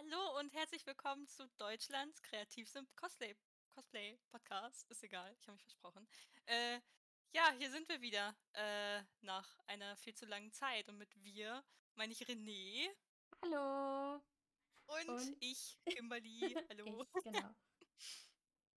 Hallo und herzlich willkommen zu Deutschlands kreativstem Cosplay Cosplay Podcast. Ist egal, ich habe mich versprochen. Äh, ja, hier sind wir wieder, äh, nach einer viel zu langen Zeit und mit wir meine ich René Hallo und und ich, Kimberly. Hallo. ich, genau.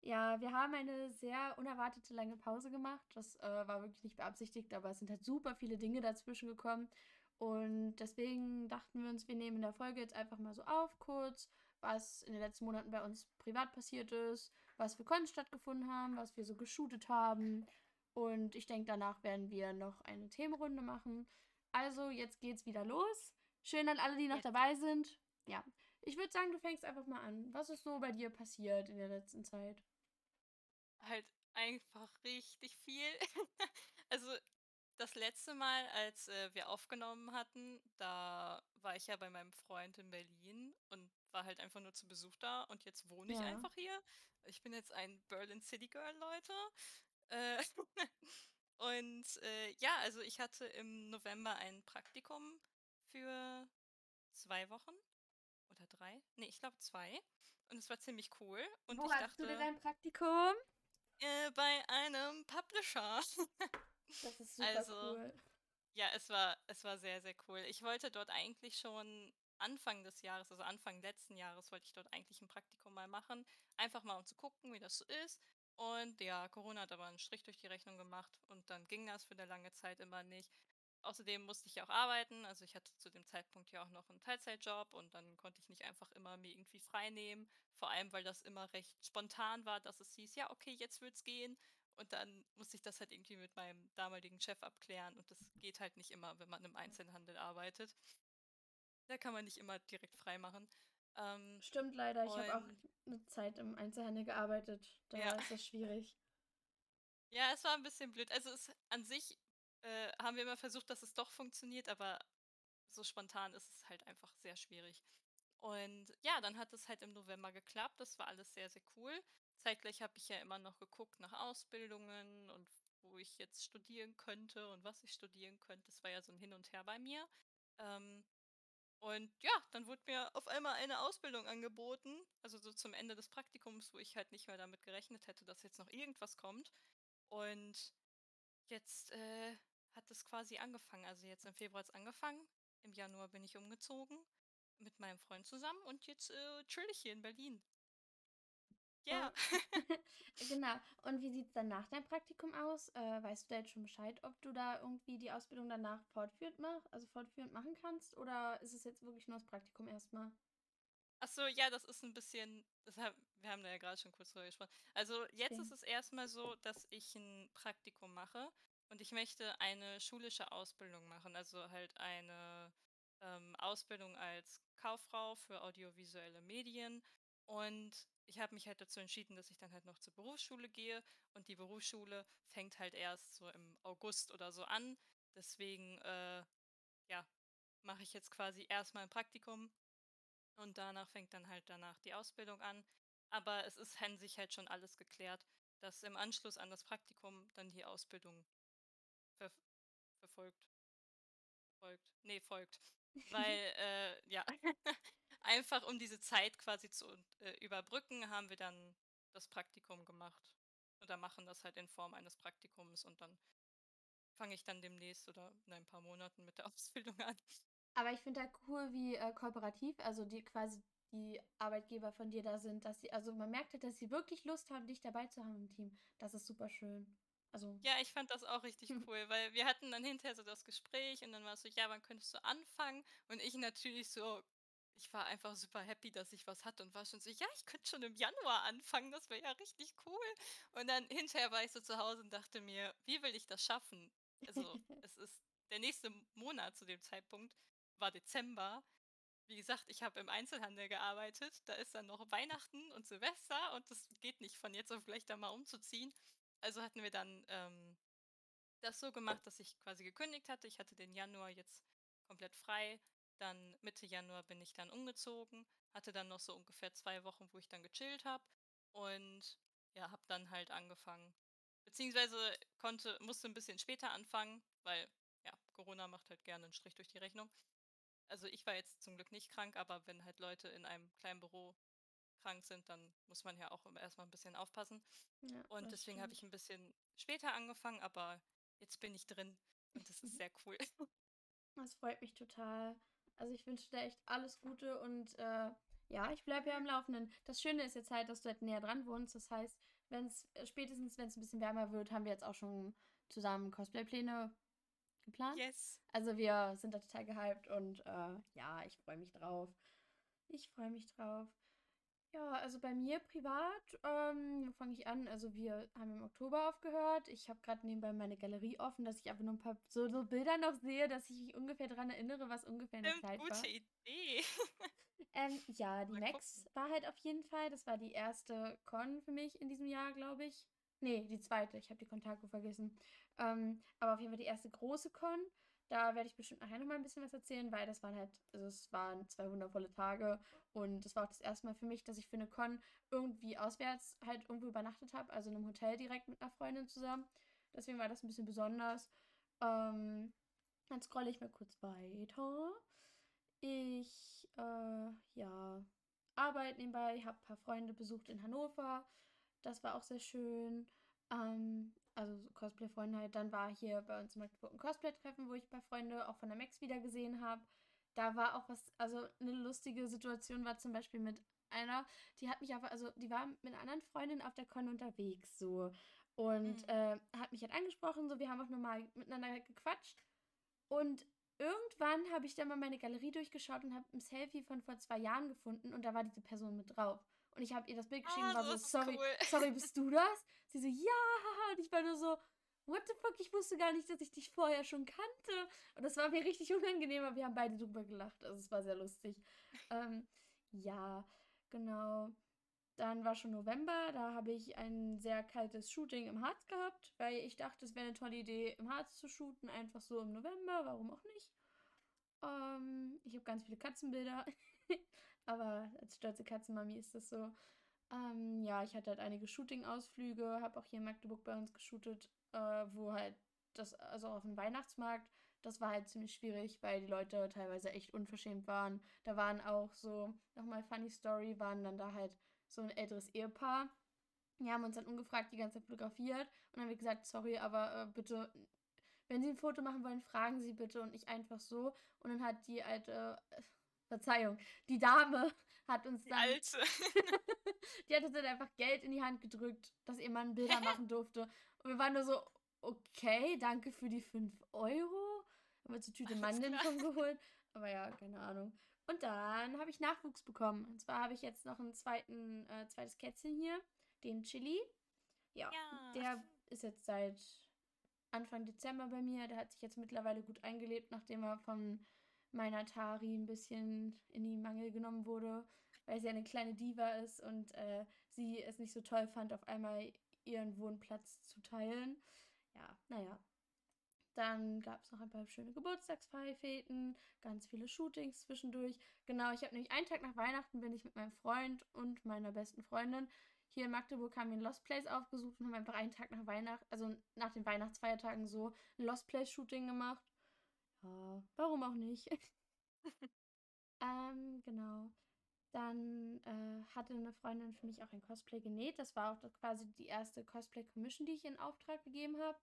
Ja, wir haben eine sehr unerwartete lange Pause gemacht. Das äh, war wirklich nicht beabsichtigt, aber es sind halt super viele Dinge dazwischen gekommen. Und deswegen dachten wir uns, wir nehmen in der Folge jetzt einfach mal so auf, kurz, was in den letzten Monaten bei uns privat passiert ist, was für Cons stattgefunden haben, was wir so geshootet haben. Und ich denke, danach werden wir noch eine Themenrunde machen. Also, jetzt geht's wieder los. Schön an alle, die noch dabei sind. Ja, ich würde sagen, du fängst einfach mal an. Was ist so bei dir passiert in der letzten Zeit? halt einfach richtig viel. Also Das letzte Mal, als, äh, wir aufgenommen hatten, da war ich ja bei meinem Freund in Berlin und war halt einfach nur zu Besuch da und jetzt wohne ich Ja. einfach hier. Ich bin jetzt ein Berlin City Girl, Leute. Äh, und, äh, ja, also ich hatte im November ein Praktikum für 2 Wochen oder 3? Ne, ich glaube 2 und es war ziemlich cool und Wo ich hattest du denn dachte, dein Praktikum? äh, bei einem Publisher. Das ist super Also cool. Ja, es war es war sehr, sehr cool. Ich wollte dort eigentlich schon Anfang des Jahres, also Anfang letzten Jahres wollte ich dort eigentlich ein Praktikum mal machen, einfach mal um zu gucken, wie das so ist. Und ja, Corona hat aber einen Strich durch die Rechnung gemacht und dann ging das für eine lange Zeit immer nicht. Außerdem musste ich ja auch arbeiten, also ich hatte zu dem Zeitpunkt ja auch noch einen Teilzeitjob und dann konnte ich nicht einfach immer mir irgendwie frei nehmen, vor allem, weil das immer recht spontan war, dass es hieß: „Ja, okay, jetzt wird's gehen.“ Und dann musste ich das halt irgendwie mit meinem damaligen Chef abklären und das geht halt nicht immer, wenn man im Einzelhandel arbeitet. Da kann man nicht immer direkt frei machen. Ähm, Stimmt leider, ich habe auch eine Zeit im Einzelhandel gearbeitet. ja. Da ist das schwierig. Ja, es war ein bisschen blöd. Also, es an sich, äh, haben wir immer versucht, dass es doch funktioniert, aber so spontan ist es halt einfach sehr schwierig. Und ja, dann hat es halt im November geklappt. Das war alles sehr, sehr cool. Zeitgleich habe ich ja immer noch geguckt nach Ausbildungen und wo ich jetzt studieren könnte und was ich studieren könnte. Das war ja so ein Hin und Her bei mir. Ähm, und ja, dann wurde mir auf einmal eine Ausbildung angeboten, also so zum Ende des Praktikums, wo ich halt nicht mehr damit gerechnet hätte, dass jetzt noch irgendwas kommt. Und jetzt äh, hat es quasi angefangen. Also jetzt im Februar hat es angefangen. Im Januar bin ich umgezogen mit meinem Freund zusammen und jetzt äh, chill ich hier in Berlin. Ja. Oh. Genau. Und wie sieht es dann nach deinem Praktikum aus? Äh, weißt du da jetzt schon Bescheid, ob du da irgendwie die Ausbildung danach fortführend mach, also fortführend machen kannst? Oder ist es jetzt wirklich nur das Praktikum erstmal? Ach so, ja, das ist ein bisschen, das hab, wir haben da ja gerade schon kurz drüber gesprochen. Also jetzt Okay. ist es erstmal so, dass ich ein Praktikum mache und ich möchte eine schulische Ausbildung machen, also halt eine ähm, Ausbildung als Kauffrau für audiovisuelle Medien. Und ich habe mich halt dazu entschieden, dass ich dann halt noch zur Berufsschule gehe und die Berufsschule fängt halt erst so im August oder so an. Deswegen, äh, ja, mache ich jetzt quasi erstmal ein Praktikum und danach fängt dann halt danach die Ausbildung an. Aber es ist an sich halt schon alles geklärt, dass im Anschluss an das Praktikum dann die Ausbildung ver verfolgt, folgt, nee, folgt. Weil, äh, ja, einfach um diese Zeit quasi zu äh, überbrücken, haben wir dann das Praktikum gemacht. Oder machen das halt in Form eines Praktikums und dann fange ich dann demnächst oder in ein paar Monaten mit der Ausbildung an. Aber ich finde da cool, wie äh, kooperativ, also die quasi die Arbeitgeber von dir da sind, dass sie, also man merkt halt, dass sie wirklich Lust haben, dich dabei zu haben im Team. Das ist super schön. Also, Ja, ich fand das auch richtig cool, weil wir hatten dann hinterher so das Gespräch und dann war es so: „Ja, wann könntest du anfangen?“ Und ich natürlich so ich war einfach super happy, dass ich was hatte und war schon so: „Ja, ich könnte schon im Januar anfangen, das wäre ja richtig cool.“ Und dann hinterher war ich so zu Hause und dachte mir: „Wie will ich das schaffen?“ Also, es ist der nächste Monat zu dem Zeitpunkt war Dezember. Wie gesagt, ich habe im Einzelhandel gearbeitet, da ist dann noch Weihnachten und Silvester und das geht nicht von jetzt auf gleich da mal umzuziehen. Also hatten wir dann, ähm das so gemacht, dass ich quasi gekündigt hatte. Ich hatte den Januar jetzt komplett frei. Dann Mitte Januar bin ich dann umgezogen, hatte dann noch so ungefähr 2 Wochen, wo ich dann gechillt habe und ja, habe dann halt angefangen. Beziehungsweise konnte musste ein bisschen später anfangen, weil, ja, Corona macht halt gerne einen Strich durch die Rechnung. also ich war jetzt zum Glück nicht krank, aber wenn halt Leute in einem kleinen Büro krank sind, dann muss man ja auch immer erst mal 'n bisschen aufpassen. Ja, Und deswegen habe ich 'n bisschen später angefangen, aber jetzt bin ich drin und das ist sehr cool. Das freut mich total. Also, ich wünsche dir echt alles Gute und, äh, ja, ich bleibe ja am Laufenden. Das Schöne ist jetzt halt, dass du halt näher dran wohnst. Das heißt, wenn's äh, spätestens wenn's 'n bisschen wärmer wird, haben wir jetzt auch schon zusammen Cosplay-Pläne geplant. Yes. Also, wir sind da total gehypt und, äh, ja, ich freue mich drauf. Ich freue mich drauf. Ja, also bei mir privat, ähm, wo fange ich an? Also, wir haben im Oktober aufgehört. Ich habe grad nebenbei meine Galerie offen, dass ich einfach nur 'n paar so so Bilder noch sehe, dass ich mich ungefähr dran erinnere, was ungefähr in der Zeit gute war. Idee. Ähm, ja, die Mal Max gucken. war halt auf jeden Fall das war die 1. Con für mich in diesem Jahr, glaube ich. Ne, die 2., ich habe die Contago vergessen. Ähm, aber auf jeden Fall die 1. große Con. Da werde ich bestimmt nachher noch mal 'n bisschen was erzählen, weil das waren halt also, es waren 2 wundervolle Tage und das war auch das 1. Mal für mich, dass ich für 'ne Con irgendwie auswärts halt irgendwo übernachtet habe, also in 'nem Hotel direkt mit 'ner Freundin zusammen. Deswegen war das 'n bisschen besonders. Ähm, dann scrolle ich mal kurz weiter. Ich, äh, ja, arbeite nebenbei, habe paar Freunde besucht in Hannover. Das war auch sehr schön. Ähm, also so Cosplay-Freunde halt. Dann war hier bei uns in Magdeburg 'n Cosplay-Treffen, wo ich paar Freunde auch von der Max wiedergesehen habe. Da war auch was also 'ne lustige Situation war zum Beispiel mit einer, die hat mich aber also, die war mit 'ner anderen Freundin auf der Con unterwegs so und, Mhm. äh, hat mich halt angesprochen, so. Wir haben auch normal miteinander gequatscht und irgendwann habe ich dann mal meine Galerie durchgeschaut und habe 'n Selfie von vor 2 Jahren gefunden und da war diese Person mit drauf. Und ich habe ihr das Bild geschickt und Ah, war so: „Sorry, cool. sorry, bist du das?“ Sie so: „Ja, haha.“ Und ich war nur so: „What the fuck, ich wusste gar nicht, dass ich dich vorher schon kannte.“ Und das war mir richtig unangenehm, aber wir haben beide drüber gelacht. Also, es war sehr lustig. Ähm, ja, genau. Dann war schon November, da habe ich ein sehr kaltes Shooting im Harz gehabt, weil ich dachte, es wäre 'ne tolle Idee, im Harz zu shooten, einfach so im November, warum auch nicht? Ähm, ich habe ganz viele Katzenbilder, aber als stolze Katzenmami ist das so. Ähm, ja, ich hatte halt einige Shooting-Ausflüge, habe auch hier in Magdeburg bei uns geshootet, äh, wo halt das also auf'm Weihnachtsmarkt, das war halt ziemlich schwierig, weil die Leute teilweise echt unverschämt waren. Da waren auch so noch mal Funny Story, waren dann da halt so 'n älteres Ehepaar. Die haben uns dann ungefragt die ganze Zeit fotografiert und dann haben wir gesagt: „Sorry, aber, äh, bitte, wenn Sie 'n Foto machen wollen, fragen Sie bitte und nicht einfach so.“ Und dann hat die alte Verzeihung, die Dame hat uns Die dann Alte. die hat uns dann einfach Geld in die Hand gedrückt, dass ihr Mann Bilder machen durfte. Und wir waren nur so: „Okay, danke für die 5 €.“ Haben uns 'ne Tüte Mandeln von geholt. Aber ja, keine Ahnung. Und dann habe ich Nachwuchs bekommen. Und zwar habe ich jetzt noch 'n 2. äh, 2. Kätzchen hier, den Chili. Ja, Ja. der ist jetzt seit Anfang Dezember bei mir. Der hat sich jetzt mittlerweile gut eingelebt, nachdem er von meiner Tari 'n bisschen in die Mangel genommen wurde, weil sie eine kleine Diva ist und, äh, sie es nicht so toll fand, auf einmal ihren Wohnplatz zu teilen. Ja, na ja. Dann gab's noch ein paar schöne Geburtstagsfeier-Feten, ganz viele Shootings zwischendurch. Genau, ich habe nämlich einen Tag nach Weihnachten bin ich mit meinem Freund und meiner besten Freundin hier in Magdeburg haben wir 'n Lost Place aufgesucht und haben einfach einen Tag nach Weihnacht also nach den Weihnachtsfeiertagen so 'n Lost Place-Shooting gemacht. Ja, warum auch nicht? Ähm, genau. Dann, äh, hatte 'ne Freundin für mich auch ein Cosplay genäht. Das war auch quasi die 1. Cosplay-Commission, die ich in Auftrag gegeben habe.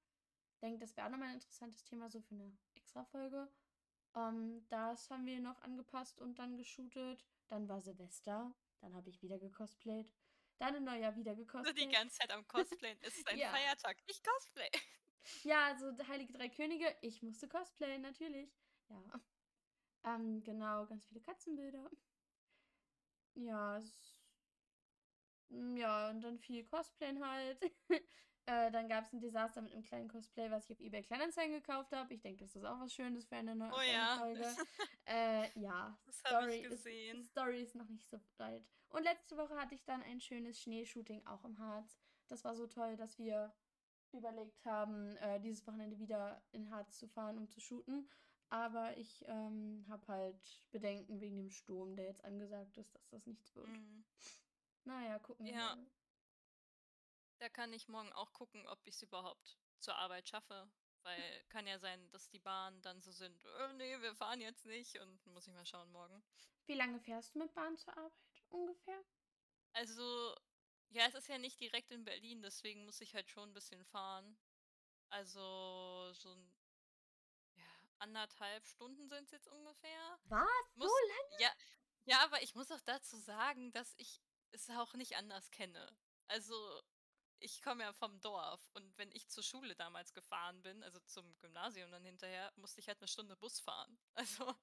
Denke, das wäre auch noch mal 'n interessantes Thema so für 'ne Extrafolge. Ähm, das haben wir noch angepasst und dann geshootet. Dann war Silvester, dann habe ich wieder gecosplayt. Dann im Neujahr wieder So die gecosplayt. ganze Zeit am Cosplayen. Es ist ein Ja. Feiertag. Ich cosplaye. Ja, also Heilige Drei Könige, ich musste cosplayen, natürlich. Ja. Ähm, genau, ganz viele Katzenbilder. Ja, hm, ja, und dann viel Cosplayen halt. Äh, dann gab's 'n Desaster mit 'nem kleinen Cosplay, was ich auf eBay Kleinanzeigen gekauft habe. Ich denke, das ist auch was Schönes für eine neu Oh ja. Folge. Äh, ja, Das habe ich Story ist. Story ist noch nicht so weit. Und letzte Woche hatte ich dann ein schönes Schneeshooting auch im Harz. Das war so toll, dass wir überlegt haben, äh, dieses Wochenende wieder in Harz zu fahren, um zu shooten. Aber ich, ähm, habe halt Bedenken wegen dem Sturm, der jetzt angesagt ist, dass das nichts wird. Mhm. Na ja, gucken wir Ja. mal. Da kann ich morgen auch gucken, ob ich's überhaupt zur Arbeit schaffe, Weil kann ja sein, dass die Bahnen dann so sind, äh, nee, wir fahren jetzt nicht und muss ich mal schauen morgen. Wie lange fährst du mit Bahn zur Arbeit ungefähr? Also, ja, es ist ja nicht direkt in Berlin, deswegen muss ich halt schon ein bisschen fahren. Also so ein ja, anderthalb Stunden sind es jetzt ungefähr. Was? So Muss lange? ja, ja, aber ich muss auch dazu sagen, dass ich es auch nicht anders kenne. Also, ich komme ja vom Dorf und wenn ich zur Schule damals gefahren bin, also zum Gymnasium dann hinterher, musste ich halt eine Stunde Bus fahren. Also,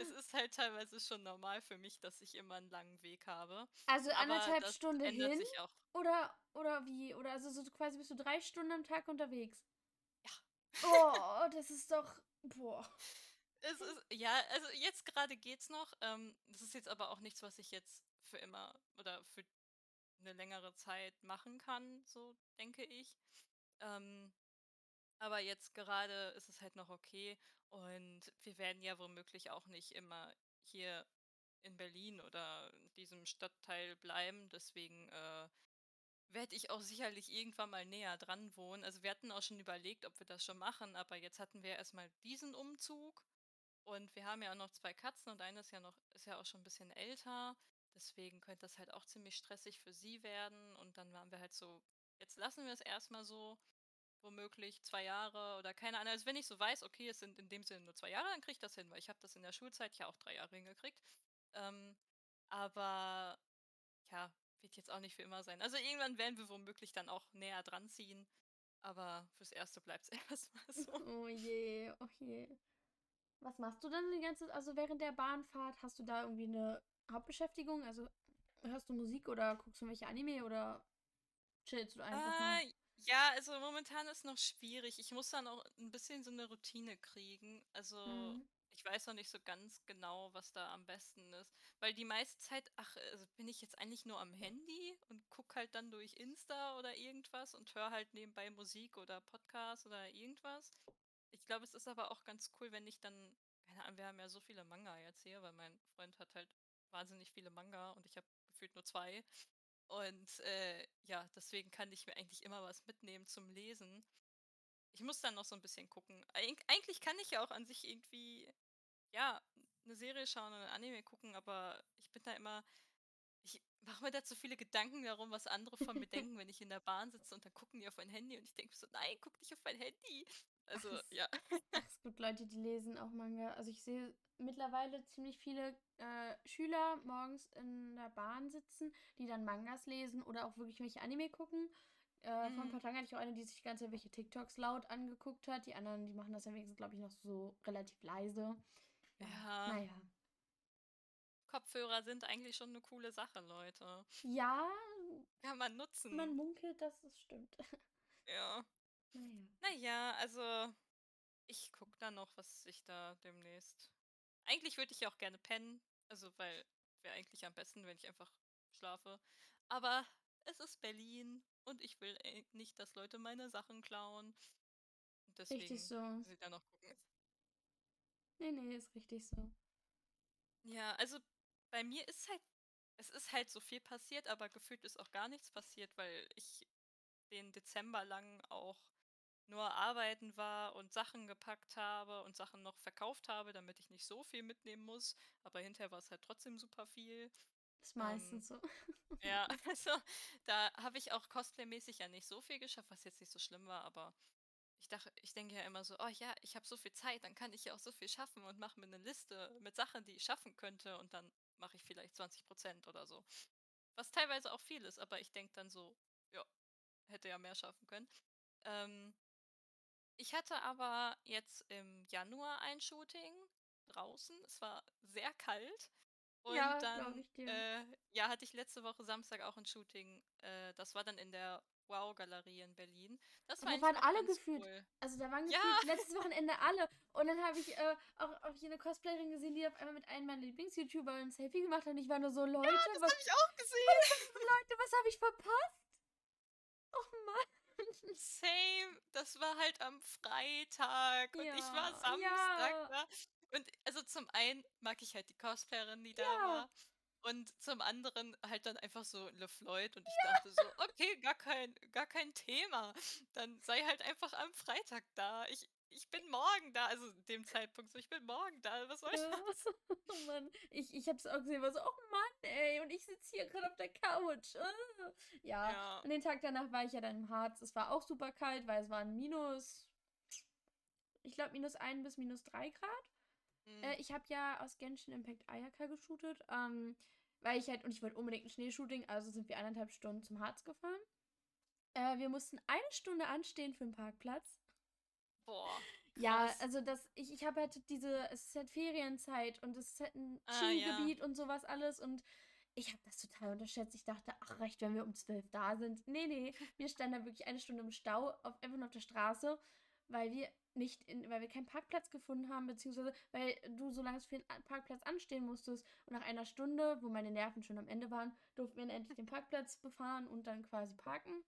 es ist halt teilweise schon normal für mich, dass ich immer einen langen Weg habe, Also anderthalb Stunden hin? Oder, oder wie? Oder also so quasi bist du drei Stunden am Tag unterwegs? Ja. Oh, das ist doch. Boah. Es ist ja, also jetzt gerade geht's noch. Ähm, das ist jetzt aber auch nichts, was ich jetzt für immer oder für eine längere Zeit machen kann, so denke ich. Ähm, aber jetzt gerade ist es halt noch okay und wir werden ja womöglich auch nicht immer hier in Berlin oder in diesem Stadtteil bleiben. Deswegen äh, werde ich auch sicherlich irgendwann mal näher dran wohnen. Also wir hatten auch schon überlegt, ob wir das schon machen, aber jetzt hatten wir erstmal diesen Umzug und wir haben ja auch noch 2 Katzen und eine ist ja noch ist ja auch schon ein bisschen älter. Deswegen könnte das halt auch ziemlich stressig für sie werden. Und dann waren wir halt so, jetzt lassen wir es erstmal so, womöglich 2 Jahre oder keine Ahnung. Also wenn ich so weiß, okay, es sind in dem Sinne nur 2 Jahre, dann kriege ich das hin, weil ich habe das in der Schulzeit ja auch 3 Jahre hingekriegt. Ähm, aber ja, wird jetzt auch nicht für immer sein. Also irgendwann werden wir womöglich dann auch näher dran ziehen. Aber fürs Erste bleibt es erstmal so. Oh je, oh je. Was machst du denn die ganze, also während der Bahnfahrt? Hast du da irgendwie eine Hauptbeschäftigung? Also hörst du Musik oder guckst du welche Anime oder chillst du einfach? Äh, ja, also momentan ist noch schwierig. Ich muss dann auch ein bisschen so eine Routine kriegen. Also, Mhm. ich weiß noch nicht so ganz genau, was da am besten ist. Weil die meiste Zeit, ach, also bin ich jetzt eigentlich nur am Handy und gucke halt dann durch Insta oder irgendwas und höre halt nebenbei Musik oder Podcast oder irgendwas. Ich glaube, es ist aber auch ganz cool, wenn ich dann, keine Ahnung, wir haben ja so viele Manga jetzt hier, weil mein Freund hat halt wahnsinnig viele Manga und ich habe gefühlt nur zwei. Und äh, ja, deswegen kann ich mir eigentlich immer was mitnehmen zum Lesen. Ich muss dann noch so ein bisschen gucken. Eig eigentlich kann ich ja auch an sich irgendwie, ja, eine Serie schauen oder 'n Anime gucken, aber ich bin da immer ich mache mir da zu viele Gedanken darum, was andere von mir denken, wenn ich in der Bahn sitze und dann gucken die auf mein Handy und ich denke so: „Nein, guck nicht auf mein Handy.“ Ach, Also, es, ja. ach, es gibt Leute, die lesen auch Manga. Also ich sehe mittlerweile ziemlich viele äh, Schüler morgens in der Bahn sitzen, die dann Mangas lesen oder auch wirklich welche Anime gucken. Äh, vor ein Mhm. paar Tagen hatte ich auch eine, die sich die ganze Zeit welche TikToks laut angeguckt hat. Die anderen, die machen das ja wenigstens, glaube ich, noch so relativ leise. Ja, Ja, naja. Kopfhörer sind eigentlich schon eine coole Sache, Leute. Ja, Kann man man nutzen. munkelt, dass es stimmt. Ja. Naja. Na ja, also Ich gucke dann noch, was ich da demnächst. Eigentlich würde ich ja auch gerne pennen, also weil wäre eigentlich am besten, wenn ich einfach schlafe. Aber es ist Berlin und ich will äh, nicht, dass Leute meine Sachen klauen. Und Richtig deswegen so. muss ich da noch gucken. Nee, nee, ist richtig so. Ja, also bei mir ist halt, es ist halt so viel passiert, aber gefühlt ist auch gar nichts passiert, weil ich den Dezember lang auch nur arbeiten war und Sachen gepackt habe und Sachen noch verkauft habe, damit ich nicht so viel mitnehmen muss. Aber hinterher war es halt trotzdem super viel. Ist Ähm, meistens so. ja, also da habe ich auch cosplaymäßig ja nicht so viel geschafft, was jetzt nicht so schlimm war, aber ich dachte, ich denke ja immer so, oh ja, ich habe so viel Zeit, dann kann ich ja auch so viel schaffen und mache mir eine Liste mit Sachen, die ich schaffen könnte und dann mache ich vielleicht 20% oder so. Was teilweise auch viel ist, aber ich denke dann so, ja, hätte ja mehr schaffen können. Ähm, ich hatte aber jetzt im Januar ein Shooting draußen. Es war sehr kalt. Und Ja, dann, ich dir. äh, ja, hatte ich letzte Woche Samstag auch ein Shooting. Äh, das war dann in der Wow-Galerie in Berlin. Das war Da waren alle gefühlt. cool. Also da waren Ja, gefühlt letztes Wochenende alle. Und dann habe ich äh, auch, auch hier eine Cosplayerin gesehen, die auf einmal mit einem meiner Lieblings-YouTuber ein Selfie gemacht hat. Und ich war nur so, Leute, das was, habe ich auch gesehen. Leute, was habe ich verpasst? Oh Mann. Same. Das war halt am Freitag und ich war Ja, Samstag ja, da. Und also zum einen mag ich halt die Cosplayerin, die da ja. war. Und zum anderen halt dann einfach so LeFloid und ich dachte so: „Okay, gar kein gar kein Thema. Dann sei halt einfach am Freitag da. Ich ich bin morgen da.“ Also, dem Zeitpunkt so: „Ich bin morgen da. Was soll ich Ja. machen?“ Oh Mann. Ich ich habe es auch gesehen, war so: „Oh Mann, ey, und ich sitze hier gerade auf der Couch.“ Ah. Ja, Ja. und den Tag danach war ich ja dann im Harz. Es war auch super kalt, weil es waren minus ich glaube, minus ein bis minus drei Grad. Mhm. Äh, ich habe ja aus Genshin Impact Ayaka geshootet, ähm, weil ich halt und ich wollte unbedingt 'n Schneeshooting, also sind wir 1,5 Stunden zum Harz gefahren. Äh, wir mussten eine Stunde anstehen für 'n Parkplatz. Boah, Ja, krass. also das ich ich habe halt diese es ist halt Ferienzeit und es ist halt 'n Ah, ja. Skigebiet und so was alles und ich habe das total unterschätzt. Ich dachte: „Ach, reicht, wenn wir um 12 da sind.“ Ne, ne, wir standen da wirklich eine Stunde im Stau auf einfach nur auf der Straße, weil wir nicht in weil wir keinen Parkplatz gefunden haben, beziehungsweise weil du so lange für 'n a Parkplatz anstehen musstest und nach einer Stunde, wo meine Nerven schon am Ende waren, durften wir endlich den Parkplatz befahren und dann quasi parken.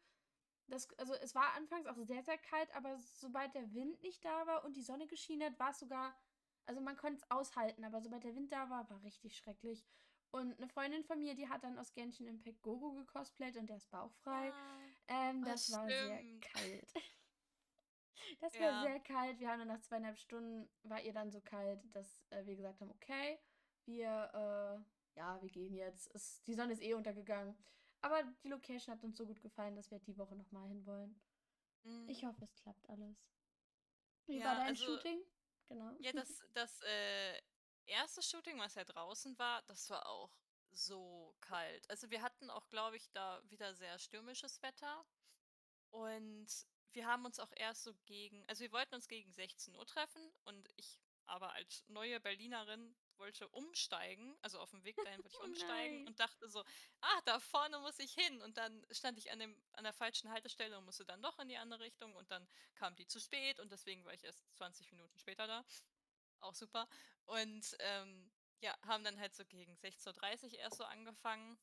Das also, es war anfangs auch sehr, sehr kalt, aber sobald der Wind nicht da war und die Sonne geschienen hat, war's sogar also, man konnt's aushalten, aber sobald der Wind da war, war richtig schrecklich. Und 'ne Freundin von mir, die hat dann aus Genshin Impact Goro gecosplayt und der ist bauchfrei. Ja. Ähm, Oh, das war sehr kalt. Das war Ja. sehr kalt. Wir haben dann nach 2,5 Stunden war ihr dann so kalt, dass, äh, wir gesagt haben: „Okay, wir, äh ja, wir gehen jetzt. Es die Sonne ist eh untergegangen.“ Aber die Location hat uns so gut gefallen, dass wir die Woche noch mal hinwollen. Ich Mhm. hoffe, es klappt alles. Wie war Ja, dein also Shooting? Genau. ja, das das, äh, 1. Shooting, was ja draußen war, das war auch so kalt. Also, wir hatten auch, glaube ich, da wieder sehr stürmisches Wetter und wir haben uns auch erst so gegen also, wir wollten uns gegen 16:00 treffen und ich aber als neue Berlinerin wollte umsteigen. Also, aufm Weg dahin wollte ich Oh umsteigen nein. und dachte so: „Ah, da vorne muss ich hin.“ Und dann stand ich an dem an der falschen Haltestelle und musste dann doch in die andere Richtung und dann kam die zu spät und deswegen war ich erst 20 Minuten später da. Auch super. Und, ähm, ja, haben dann halt so gegen 16:30 erst so angefangen.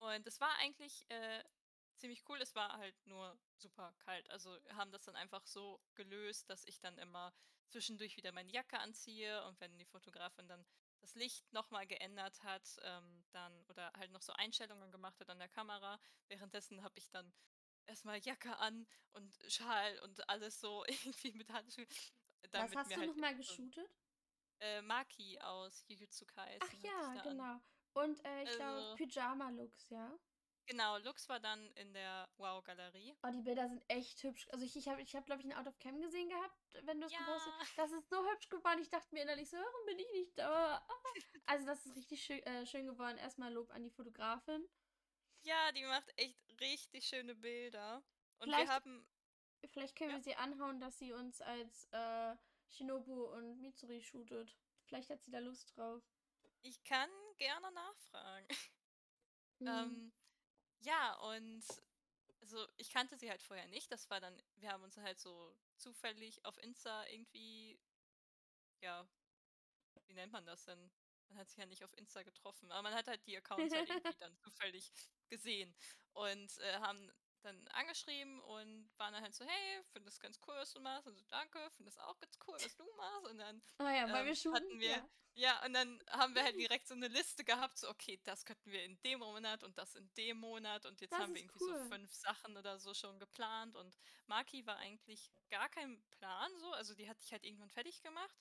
Und es war eigentlich, äh, ziemlich cool. Es war halt nur super kalt. Also, haben das dann einfach so gelöst, dass ich dann immer zwischendurch wieder meine Jacke anziehe und wenn die Fotografin dann das Licht noch mal geändert hat, ähm, dann oder halt noch so Einstellungen gemacht hat an der Kamera. Währenddessen habe ich dann erst mal Jacke an und Schal und alles so irgendwie mit Handschuhen, Was hast du halt noch mal so 'n geshootet? äh, Maki aus Jujutsu Ach Kaisen ich ja, an. genau. Und, äh, ich glaube, Also Pyjama-Looks, ja? Genau, Lux war dann in der WOW-Galerie. Oh, die Bilder sind echt hübsch. Also, ich ich habe ich habe, glaube ich, 'n Out of Cam gesehen gehabt, wenn du's gepostet Ja. das ist so hübsch geworden. Ich dachte mir innerlich so: „Warum bin ich nicht da?“ Ah. Also, das ist richtig schö äh, schön geworden. Erst mal Lob an die Fotografin. Ja, die macht echt richtig schöne Bilder. Und wir Vielleicht haben vielleicht können Ja? wir sie anhauen, dass sie uns als, äh, Shinobu und Mitsuri shootet. Vielleicht hat sie da Lust drauf. Ich kann gerne nachfragen. Mhm. Ähm, ja, und also, ich kannte sie halt vorher nicht. Das war dann wir haben uns halt so zufällig auf Insta irgendwie ja, wie nennt man das denn? Man hat sich ja nicht auf Insta getroffen, aber man hat halt die Accounts halt irgendwie dann zufällig gesehen und, äh, haben dann angeschrieben und waren dann halt so: „Hey, finde das ganz cool, was du machst.“ Und so: „Danke, finde das auch ganz cool, was du machst.“ Und dann, Ah ja, wollen wir ähm, shooten? hatten wir Ja. ja, und dann haben wir halt direkt so 'ne Liste gehabt, so: „Okay, das könnten wir in dem Monat und das in dem Monat.“ Und jetzt Das haben wir irgendwie so cool. 5 Sachen oder so schon geplant und Maki war eigentlich gar kein Plan so. Also, die hat dich halt irgendwann fertiggemacht.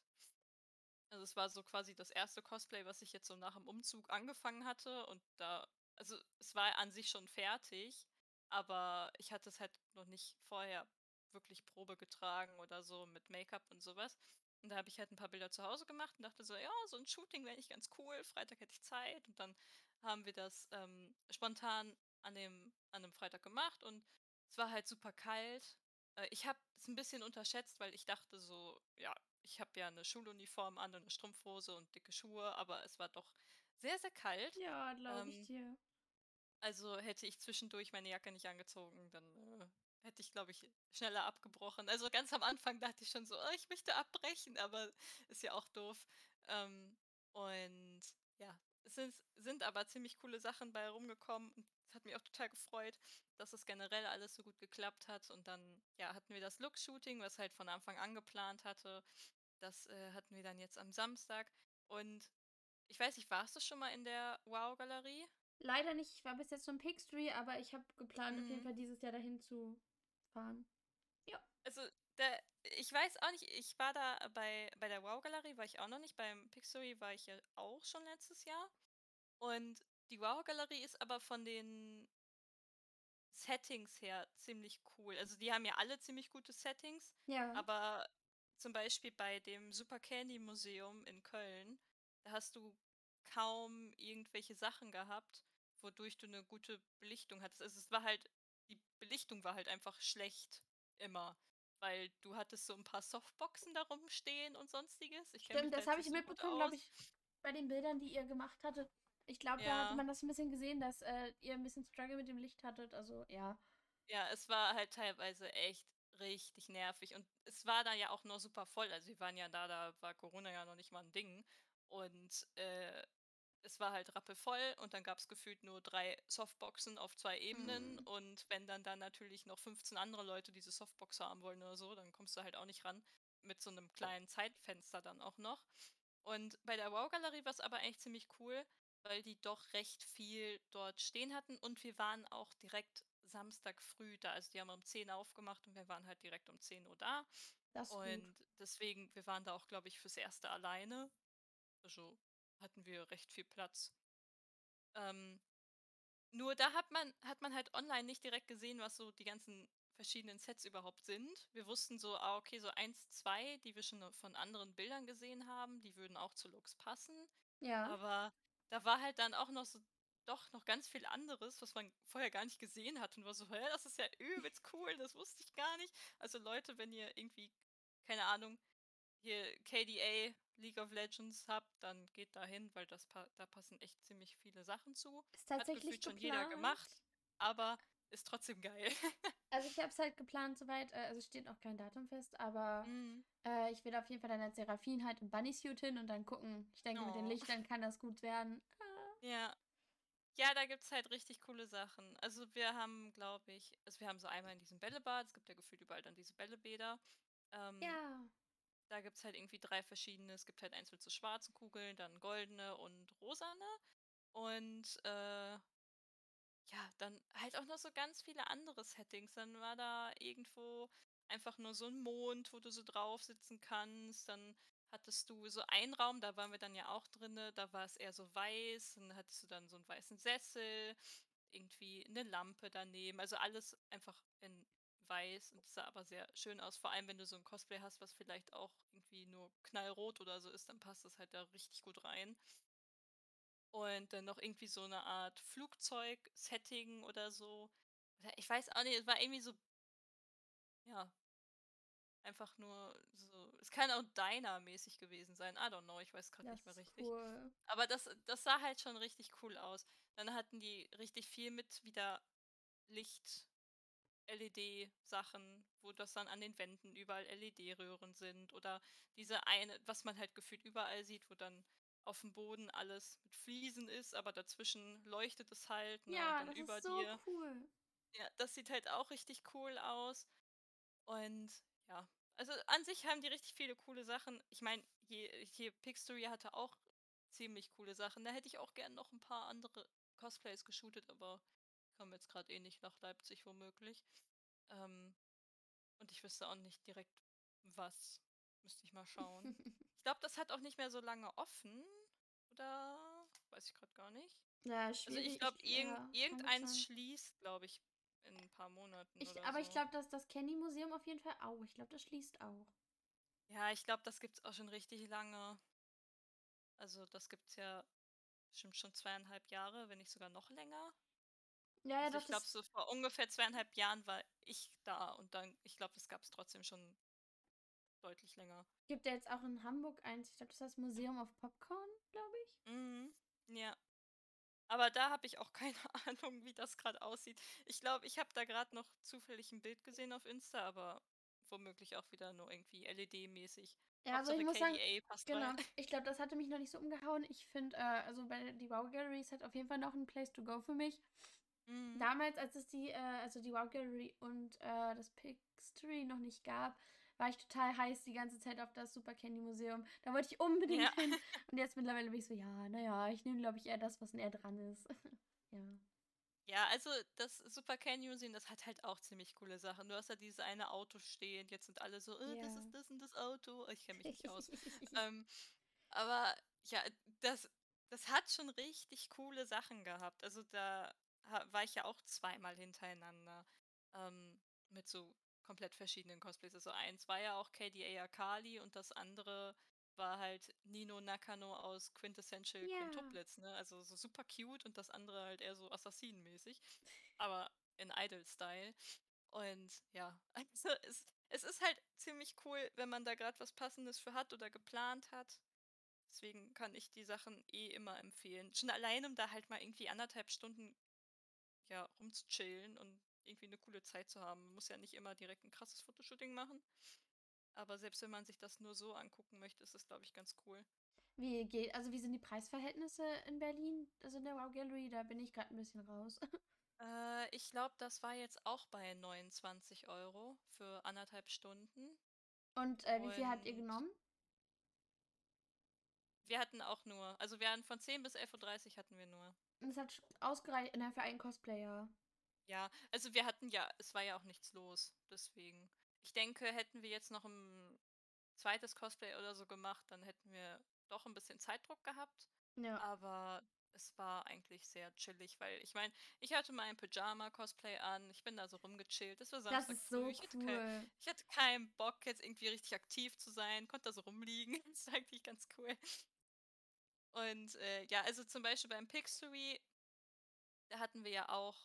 Also, es war so quasi das 1. Cosplay, was ich jetzt so nach 'm Umzug angefangen hatte und da also, es war an sich schon fertig, aber ich hatte es halt noch nicht vorher wirklich Probe getragen oder so mit Make-up und so was. Und da habe ich halt 'n paar Bilder zu Hause gemacht und dachte so: „Ja, so 'n Shooting wäre eigentlich ganz cool. Freitag hätte ich Zeit.“ Und dann haben wir das, ähm, spontan an dem an 'nem Freitag gemacht und es war halt super kalt. Äh, ich habe es 'n bisschen unterschätzt, weil ich dachte so: „Ja, ich habe ja 'ne Schuluniform an und 'ne Strumpfhose und dicke Schuhe“, aber es war doch sehr, sehr kalt. Ja, glaube ich Ähm dir. Also, hätte ich zwischendurch meine Jacke nicht angezogen, dann, äh, hätte ich, glaube ich, schneller abgebrochen. Also, ganz am Anfang dachte ich schon so: „Oh, ich möchte abbrechen“, aber ist ja auch doof. Ähm, und ja, es sind sind aber ziemlich coole Sachen bei rumgekommen es hat mich auch total gefreut, dass es generell alles so gut geklappt hat. Und dann, ja, hatten wir das Look-Shooting, was halt von Anfang an geplant hatte. Das, äh, hatten wir dann jetzt am Samstag und Ich weiß nicht, warst du schon mal in der Wow-Galerie? Leider nicht. Ich war bis jetzt nur im Pixtree, aber ich habe geplant, auf jeden Mhm. Fall dieses Jahr dahin zu fahren. Ja. Also, da, ich weiß auch nicht, ich war da bei, bei der Wow-Galerie, war ich auch noch nicht. Beim Pixary war ich ja auch schon letztes Jahr. Und die Wow-Galerie ist aber von den Settings her ziemlich cool. Also, die haben ja alle ziemlich gute Settings, Ja. aber zum Beispiel bei dem Super Candy Museum in Köln, da hast du kaum irgendwelche Sachen gehabt, wodurch du eine gute Belichtung hattest. Also, es war halt die Belichtung war halt einfach schlecht immer, weil du hattest so ein paar Softboxen da rumstehen und Sonstiges. Ich Stimmt, da das habe ich so mitbekommen, glaube ich, bei den Bildern, die ihr gemacht hattet. Ich glaube, da hatte Ja. man das ein bisschen gesehen, dass äh, ihr ein bisschen Struggle mit dem Licht hattet. Also, ja. Ja, es war halt teilweise echt richtig nervig und es war da ja auch noch super voll. Also, wir waren ja da, da war Corona ja noch nicht mal ein Ding und, äh, es war halt rappelvoll und dann gab's gefühlt nur 3 Softboxen auf 2 Ebenen Hm. und wenn dann da natürlich noch 15 andere Leute diese Softbox haben wollen oder so, dann kommst du halt auch nicht ran, mit so einem kleinen Zeitfenster dann auch noch. Und bei der Wow-Galerie war's aber eigentlich ziemlich cool, weil die doch recht viel dort stehen hatten und wir waren auch direkt Samstag früh da. Also, die haben um 10 aufgemacht und wir waren halt direkt um 10 Uhr da. Das ist gut. Und deswegen wir waren da auch, glaube ich, fürs Erste alleine. Also, hatten wir recht viel Platz. Ähm, nur da hat man hat man halt online nicht direkt gesehen, was so die ganzen verschiedenen Sets überhaupt sind. Wir wussten so, ah, okay, so eins, 2, die wir schon von anderen Bildern gesehen haben, die würden auch zu Lux passen. Ja. Aber da war halt dann auch noch so doch noch ganz viel anderes, was man vorher gar nicht gesehen hat und war so: „Hä, das ist ja übelst cool, das wusste ich gar nicht.“ Also, Leute, wenn ihr irgendwie, keine Ahnung, hier KDA, League of Legends habt, dann geht da hin, weil das pa da passen echt ziemlich viele Sachen zu. Ist Hat tatsächlich gefühlt schon jeder gemacht, aber ist trotzdem geil. Also, ich habe es halt geplant soweit, äh, also, steht noch kein Datum fest, aber Mhm. äh, ich will auf jeden Fall dann als Seraphine halt im Bunny-Suit hin und dann gucken. Ich denke, mit den Oh. Lichtern kann das gut werden. Ja. Ja, da gibt's halt richtig coole Sachen. Also, wir haben, glaube ich also, wir haben so einmal in diesem Bällebad es gibt ja gefühlt überall dann diese Bällebäder. Ähm, ja. Da gibt's halt irgendwie 3 verschiedene. Es gibt halt eins mit so schwarzen Kugeln, dann goldene und rosane. Und, äh ja, dann halt auch noch so ganz viele andere Settings. Dann war da irgendwo einfach nur so ein Mond, wo du so drauf sitzen kannst. Dann hattest du so einen Raum, da waren wir dann ja auch drinne, da war es eher so weiß. Dann hattest du dann so einen weißen Sessel, irgendwie eine Lampe daneben. Also alles einfach in weiß und sah aber sehr schön aus. Vor allem, wenn du so ein Cosplay hast, was vielleicht auch irgendwie nur knallrot oder so ist, dann passt das halt da richtig gut rein. Und dann noch irgendwie so eine Art Flugzeug-Setting oder so. Ich weiß auch nicht, es war irgendwie so ja, einfach nur so es kann auch Diner-mäßig gewesen sein. I don't know, ich weiß Das nicht mehr richtig. cool. Aber das das sah halt schon richtig cool aus. Dann hatten die richtig viel mit wieder Licht LED-Sachen, wo das dann an den Wänden überall LED-Röhren sind oder diese eine was man halt gefühlt überall sieht, wo dann auf dem Boden alles mit Fliesen ist, aber dazwischen leuchtet es halt, ne, Ja, das ist so dir cool. ja, das sieht halt auch richtig cool aus. Und ja, also an sich haben die richtig viele coole Sachen. Ich meine, hier, Pixstory hatte auch ziemlich coole Sachen. Da hätte ich auch gern noch ein paar andere Cosplays geshootet, aber komme jetzt gerade eh nicht nach Leipzig womöglich. Ähm, und ich wüsste auch nicht direkt was. Müsste ich mal schauen. Ich glaube, das hat auch nicht mehr so lange offen. Oder weiß ich gerade gar nicht. ja, Also ich schwierig. glaube, Ich, irgend, ja, irgendeins schließt, glaube ich, in ein paar Monaten Ich, aber ich so. glaube, dass das Kenny-Museum auf jeden Fall auch. Ich glaube, das schließt auch. Ja, ich glaube, das gibt's auch schon richtig lange. Also das gibt's ja bestimmt schon zweieinhalb Jahre, wenn nicht sogar noch länger. Ja, ja, Also ich glaube, das so vor ungefähr zweieinhalb Jahren war ich da und dann, ich glaube, das gab's trotzdem schon deutlich länger. gibt ja jetzt auch in Hamburg eins. Ich glaube, das heißt Museum of Popcorn, glaube ich. Mhm. Ja. Aber da habe ich auch keine Ahnung, wie das gerade aussieht. Ich glaube, ich habe da gerade noch zufällig ein Bild gesehen auf Insta, aber womöglich auch wieder nur irgendwie LED-mäßig. Ja, also ich muss sagen, KDA passt genau. rein. Ich glaube, das hatte mich noch nicht so umgehauen. Ich finde, äh, also bei die Wow Gallery ist halt auf jeden Fall noch ein Place to go für mich. Mhm. Damals, als es die, äh, also die Wow Gallery und äh, das Pixtory noch nicht gab, war ich total heiß die ganze Zeit auf das Super Candy Museum. Da wollte ich unbedingt ja. hin. Und jetzt mittlerweile bin ich so, ja, naja, ich nehme, glaube ich, eher das, was näher dran ist. ja. Ja, also das Super Canyon Museum, das hat halt auch ziemlich coole Sachen. Du hast ja dieses eine Auto stehen, jetzt sind alle so, äh, das ist das und das Auto. Ich kenne mich nicht aus. ähm, aber ja, das, das hat schon richtig coole Sachen gehabt. Also da war ich ja auch zweimal hintereinander ähm, mit so komplett verschiedenen Cosplays. Also eins war ja auch KDA Akali und das andere war halt Nino Nakano aus Quintessential ja. Quintuplets, ne? Also so super cute und das andere halt eher so Assassinenmäßig. Aber in Idol-Style. Und ja, also es, es ist halt ziemlich cool, wenn man da gerade was Passendes für hat oder geplant hat. Deswegen kann ich die Sachen eh immer empfehlen. Schon allein, um da halt mal irgendwie anderthalb Stunden ja, rumzuchillen und irgendwie eine coole Zeit zu haben. Man muss ja nicht immer direkt ein krasses Fotoshooting machen. Aber selbst wenn man sich das nur so angucken möchte, ist das, glaube ich, ganz cool. Wie geht, also wie sind die Preisverhältnisse in Berlin? Also in der Wow Gallery, da bin ich gerade ein bisschen raus. äh, ich glaube, das war jetzt auch bei 29 Euro für anderthalb Stunden. Und äh, wie viel habt ihr genommen? Wir hatten auch nur, also wir hatten von 10 bis 11.30 Uhr hatten wir nur. Und es hat ausgereicht ne, für einen Cosplayer. Ja, also wir hatten ja, es war ja auch nichts los, deswegen. Ich denke, hätten wir jetzt noch ein zweites Cosplay oder so gemacht, dann hätten wir doch ein bisschen Zeitdruck gehabt. Ja. Aber es war eigentlich sehr chillig, weil ich meine, ich hatte mal ein Pyjama-Cosplay an, ich bin da so rumgechillt, das war Samstag Das ist so ich cool. kein, ich hatte keinen Bock, jetzt irgendwie richtig aktiv zu sein, konnte da so rumliegen, das ist eigentlich ganz cool. Und äh, ja, also zum Beispiel beim Pixery, da hatten wir ja auch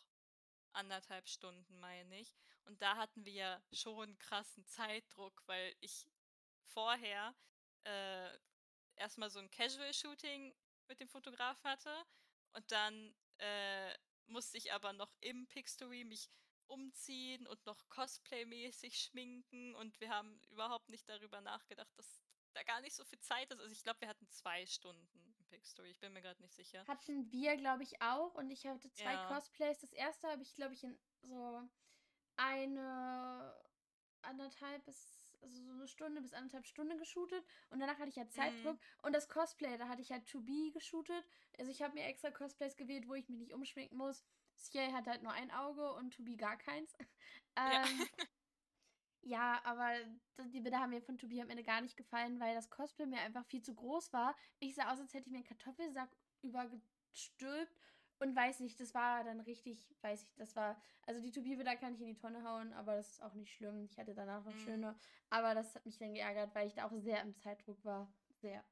anderthalb Stunden, meine ich. Und da hatten wir ja schon krassen Zeitdruck, weil ich vorher äh, erstmal so ein Casual-Shooting mit dem Fotograf hatte und dann äh, musste ich aber noch im Pixtory mich umziehen und noch Cosplay-mäßig schminken und wir haben überhaupt nicht darüber nachgedacht, dass da gar nicht so viel Zeit ist. Also ich glaube, wir hatten zwei Stunden im Pixtory. Ich bin mir gerade nicht sicher. Hatten wir, glaube ich, auch. Und ich hatte zwei ja. Cosplays. Das erste habe ich, glaube ich, in so eine anderthalb bis, also so eine Stunde bis anderthalb Stunden geshootet. Und danach hatte ich ja Zeitdruck. Mhm. Und das Cosplay, da hatte ich halt To Be geshootet. Also ich habe mir extra Cosplays gewählt, wo ich mich nicht umschminken muss. Ciel hat halt nur ein Auge und To Be gar keins. ähm, ja. Aber die Bilder haben mir von Tobi am Ende gar nicht gefallen, weil das Cosplay mir einfach viel zu groß war. Ich sah aus, als hätte ich mir einen Kartoffelsack übergestülpt und weiß nicht, das war dann richtig, weiß ich, das war, also die Tobi-Bilder kann ich in die Tonne hauen, aber das ist auch nicht schlimm. Ich hatte danach noch mhm. schöne, aber das hat mich dann geärgert, weil ich da auch sehr im Zeitdruck war. Sehr.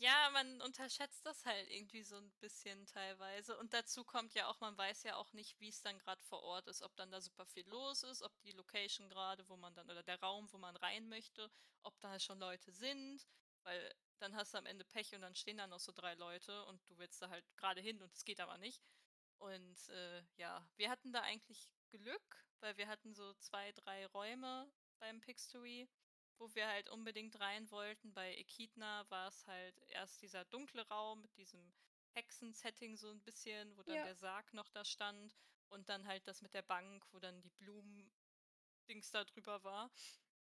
Ja, man unterschätzt das halt irgendwie so ein bisschen teilweise. Und dazu kommt ja auch, man weiß ja auch nicht, wie es dann gerade vor Ort ist, ob dann da super viel los ist, ob die Location gerade, wo man dann, oder der Raum, wo man rein möchte, ob da schon Leute sind, weil dann hast du am Ende Pech und dann stehen da noch so drei Leute und du willst da halt gerade hin und es geht aber nicht. Und äh, ja, wir hatten da eigentlich Glück, weil wir hatten so zwei, drei Räume beim Pixtory wo wir halt unbedingt rein wollten. Bei Echidna war es halt erst dieser dunkle Raum mit diesem Hexen-Setting so ein bisschen, wo dann ja. der Sarg noch da stand und dann halt das mit der Bank, wo dann die Blumen-Dings da drüber war.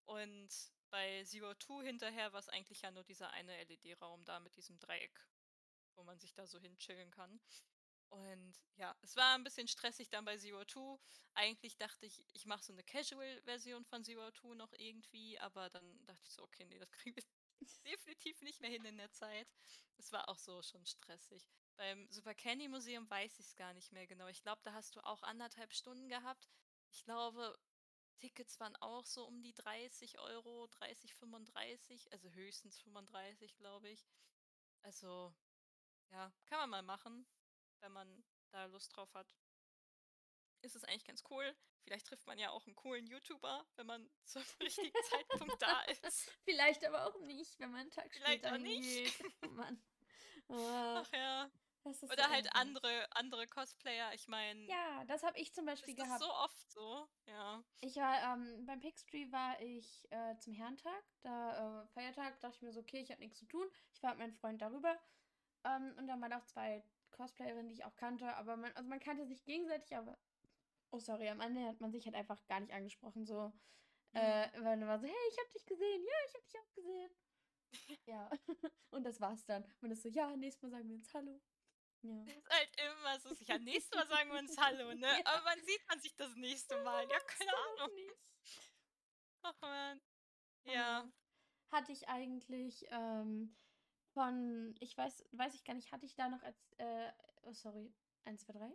Und bei Zero Two hinterher war es eigentlich ja nur dieser eine LED-Raum da mit diesem Dreieck, wo man sich da so hinchillen kann. Und ja, es war ein bisschen stressig dann bei Zero Two. Eigentlich dachte ich, ich mache so eine Casual-Version von Zero Two noch irgendwie, aber dann dachte ich so, okay, nee, das kriegen wir definitiv nicht mehr hin in der Zeit. Es war auch so schon stressig. Beim Super Candy Museum weiß ich es gar nicht mehr genau. Ich glaube, da hast du auch anderthalb Stunden gehabt. Ich glaube, Tickets waren auch so um die 30 Euro, 30, 35, also höchstens 35, glaube ich. Also, ja, kann man mal machen wenn man da Lust drauf hat. Ist es eigentlich ganz cool. Vielleicht trifft man ja auch einen coolen YouTuber, wenn man zum richtigen Zeitpunkt da ist. Vielleicht aber auch nicht, wenn man einen Tag Vielleicht später auch nicht. Oh Mann. Oh. Ach ja. Oder so halt andere, andere Cosplayer, ich meine. Ja, das habe ich zum Beispiel ist gehabt. Das so oft so, ja. Ich war, ähm, beim Pixtree war ich äh, zum Herrentag, da äh, Feiertag, dachte ich mir so, okay, ich habe nichts zu tun. Ich war mit meinem Freund darüber. Ähm, und dann waren auch zwei Cosplayerin, die ich auch kannte, aber man, also man kannte sich gegenseitig, aber. Oh, sorry, am Ende hat man sich halt einfach gar nicht angesprochen. So. Äh, weil dann war so, hey, ich hab dich gesehen, ja, ich hab dich auch gesehen. ja. Und das war's dann. Man ist so, ja, nächstes Mal sagen wir uns Hallo. Ja. Das ist halt immer so, ja, nächstes Mal sagen wir uns Hallo, ne? Ja. Aber wann sieht man sich das nächste Mal? Ja, keine Ahnung. Ach man. Ja. Ja. Hatte ich eigentlich ähm, von, ich weiß, weiß ich gar nicht, hatte ich da noch als, äh, oh sorry, 1, 2, 3.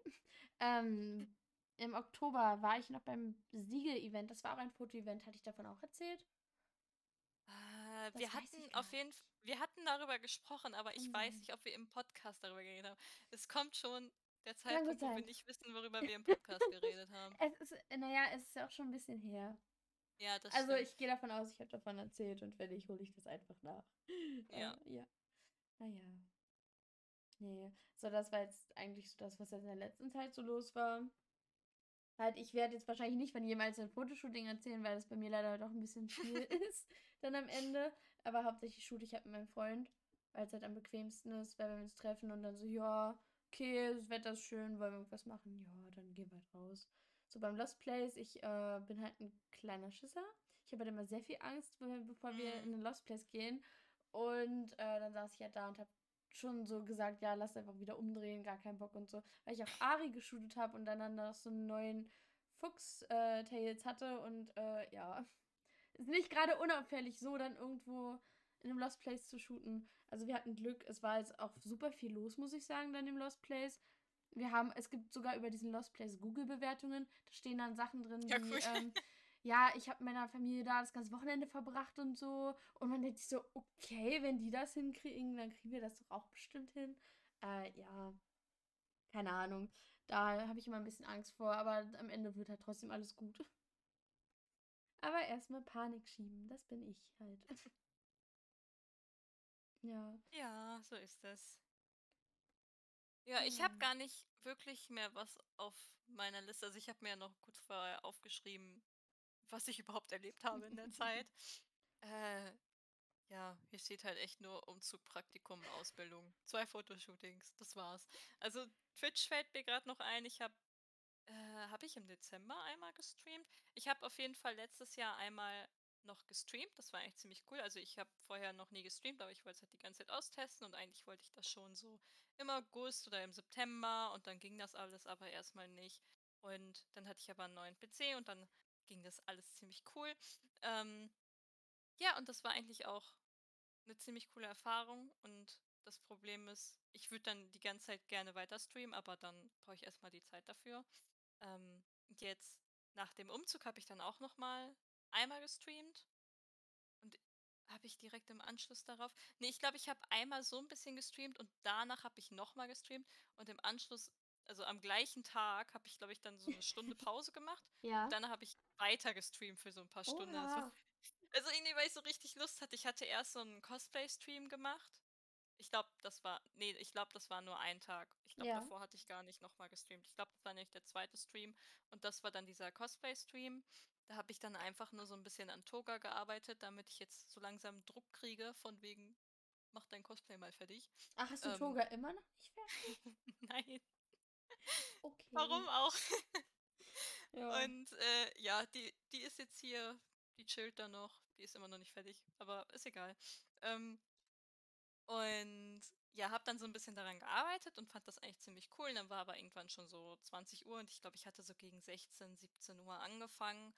Ähm, Im Oktober war ich noch beim Siegel-Event. Das war auch ein Foto-Event. Hatte ich davon auch erzählt? Äh, wir hatten auf jeden Fall, wir hatten darüber gesprochen, aber ich Kann weiß nicht, ob wir im Podcast darüber geredet haben. Es kommt schon der Zeitpunkt, wo wir nicht wissen, worüber wir im Podcast geredet haben. Es ist, naja, es ist ja auch schon ein bisschen her. Ja, das Also stimmt. ich gehe davon aus, ich habe davon erzählt und wenn nicht, hole ich das einfach nach. Ja. Äh, ja. Naja. Nee. So, das war jetzt eigentlich so das, was jetzt in der letzten Zeit so los war. Halt, ich werde jetzt wahrscheinlich nicht von jedem einzelnen Fotoshooting erzählen, weil das bei mir leider doch ein bisschen viel ist dann am Ende. Aber hauptsächlich shoot ich halt mit meinem Freund, weil es halt am bequemsten ist, weil wir uns treffen und dann so, ja, okay, das Wetter ist schön, wollen wir irgendwas machen? Ja, dann gehen wir halt raus. So beim Lost Place, ich äh, bin halt ein kleiner Schisser. Ich habe halt immer sehr viel Angst, be- bevor wir Mhm. in den Lost Place gehen. Und äh, dann saß ich halt da und habe schon so gesagt, ja, lass einfach wieder umdrehen, gar keinen Bock und so. Weil ich auch Ari geshootet habe und dann dann noch so einen neuen Fuchs-Tails hatte und äh, ja. Ist nicht gerade unauffällig, so dann irgendwo in einem Lost Place zu shooten. Also wir hatten Glück, es war jetzt auch super viel los, muss ich sagen, dann im Lost Place. Wir haben, es gibt sogar über diesen Lost Place Google-Bewertungen, da stehen dann Sachen drin, Ja, wie, ähm, ja, ich habe meiner Familie da das ganze Wochenende verbracht und so. Und man denkt sich so, okay, wenn die das hinkriegen, dann kriegen wir das doch auch bestimmt hin. Äh, ja, keine Ahnung. Da habe ich immer ein bisschen Angst vor, aber am Ende wird halt trotzdem alles gut. Aber erstmal Panik schieben, das bin ich halt. ja. Ja, so ist es. Ja, ich habe gar nicht wirklich mehr was auf meiner Liste. Also ich habe mir ja noch kurz vorher aufgeschrieben, was ich überhaupt erlebt habe in der Zeit. Äh, ja, hier steht halt echt nur Umzug, Praktikum, Ausbildung. Zwei Fotoshootings, das war's. Also Twitch fällt mir gerade noch ein. Ich habe, äh, habe ich im Dezember einmal gestreamt. Ich habe auf jeden Fall letztes Jahr einmal noch gestreamt. Das war eigentlich ziemlich cool. Also ich habe vorher noch nie gestreamt, aber ich wollte es halt die ganze Zeit austesten und eigentlich wollte ich das schon so im August oder im September und dann ging das alles aber erstmal nicht. Und dann hatte ich aber einen neuen PC und dann ging das alles ziemlich cool. Ähm, ja, und das war eigentlich auch eine ziemlich coole Erfahrung. Und das Problem ist, ich würde dann die ganze Zeit gerne weiter streamen, aber dann brauche ich erstmal die Zeit dafür. Ähm, jetzt nach dem Umzug habe ich dann auch noch mal einmal gestreamt und habe ich direkt im Anschluss darauf. Nee, ich glaube, ich habe einmal so ein bisschen gestreamt und danach habe ich noch mal gestreamt und im Anschluss, also am gleichen Tag, habe ich, glaube ich, dann so eine Stunde Pause gemacht Ja. und danach habe ich weiter gestreamt für so ein paar Stunden. Oha. also irgendwie, weil ich so richtig Lust hatte. Ich hatte erst so einen Cosplay-Stream gemacht. Ich glaube, das war, nee, ich glaube, das war nur ein Tag. Ich glaube, Ja. davor hatte ich gar nicht nochmal gestreamt. Ich glaube, das war nämlich der zweite Stream und das war dann dieser Cosplay-Stream. Da habe ich dann einfach nur so ein bisschen an Toga gearbeitet, damit ich jetzt so langsam Druck kriege, von wegen, mach dein Cosplay mal fertig. Ach, hast du Ähm. Toga immer noch nicht fertig? Nein, Okay. warum auch? Ja. Und äh, ja, die, die ist jetzt hier, die chillt da noch. Die ist immer noch nicht fertig, aber ist egal. Ähm, und ja, habe dann so ein bisschen daran gearbeitet und fand das eigentlich ziemlich cool. Und dann war aber irgendwann schon so 20 Uhr und ich glaube, ich hatte so gegen 16, 17 Uhr angefangen.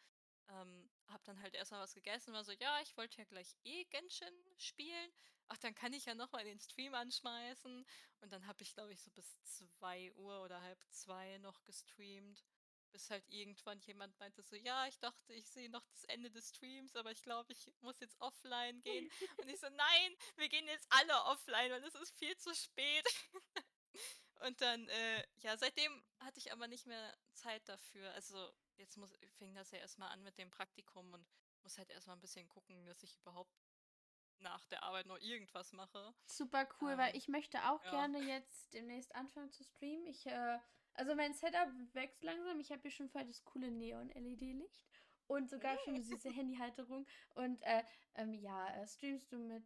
Ähm, hab dann halt erstmal was gegessen, war so, ja, ich wollte ja gleich eh Genshin spielen. Ach, dann kann ich ja nochmal den Stream anschmeißen. Und dann habe ich, glaube ich, so bis 2 Uhr oder halb zwei noch gestreamt. Bis halt irgendwann jemand meinte so, ja, ich dachte, ich sehe noch das Ende des Streams, aber ich glaube, ich muss jetzt offline gehen. Und ich so, nein, wir gehen jetzt alle offline, weil es ist viel zu spät. Und dann, äh, ja, seitdem hatte ich aber nicht mehr Zeit dafür. Also jetzt muss, fing das ja erstmal an mit dem Praktikum und muss halt erstmal ein bisschen gucken, dass ich überhaupt nach der Arbeit noch irgendwas mache. Super cool, weil Ähm, ich möchte auch ja. gerne jetzt demnächst anfangen zu streamen. Ich, äh, also mein Setup wächst langsam. Ich habe hier schon voll das coole Neon-LED-Licht und sogar schon eine süße Handyhalterung. Und äh, ähm, ja, äh, streamst du mit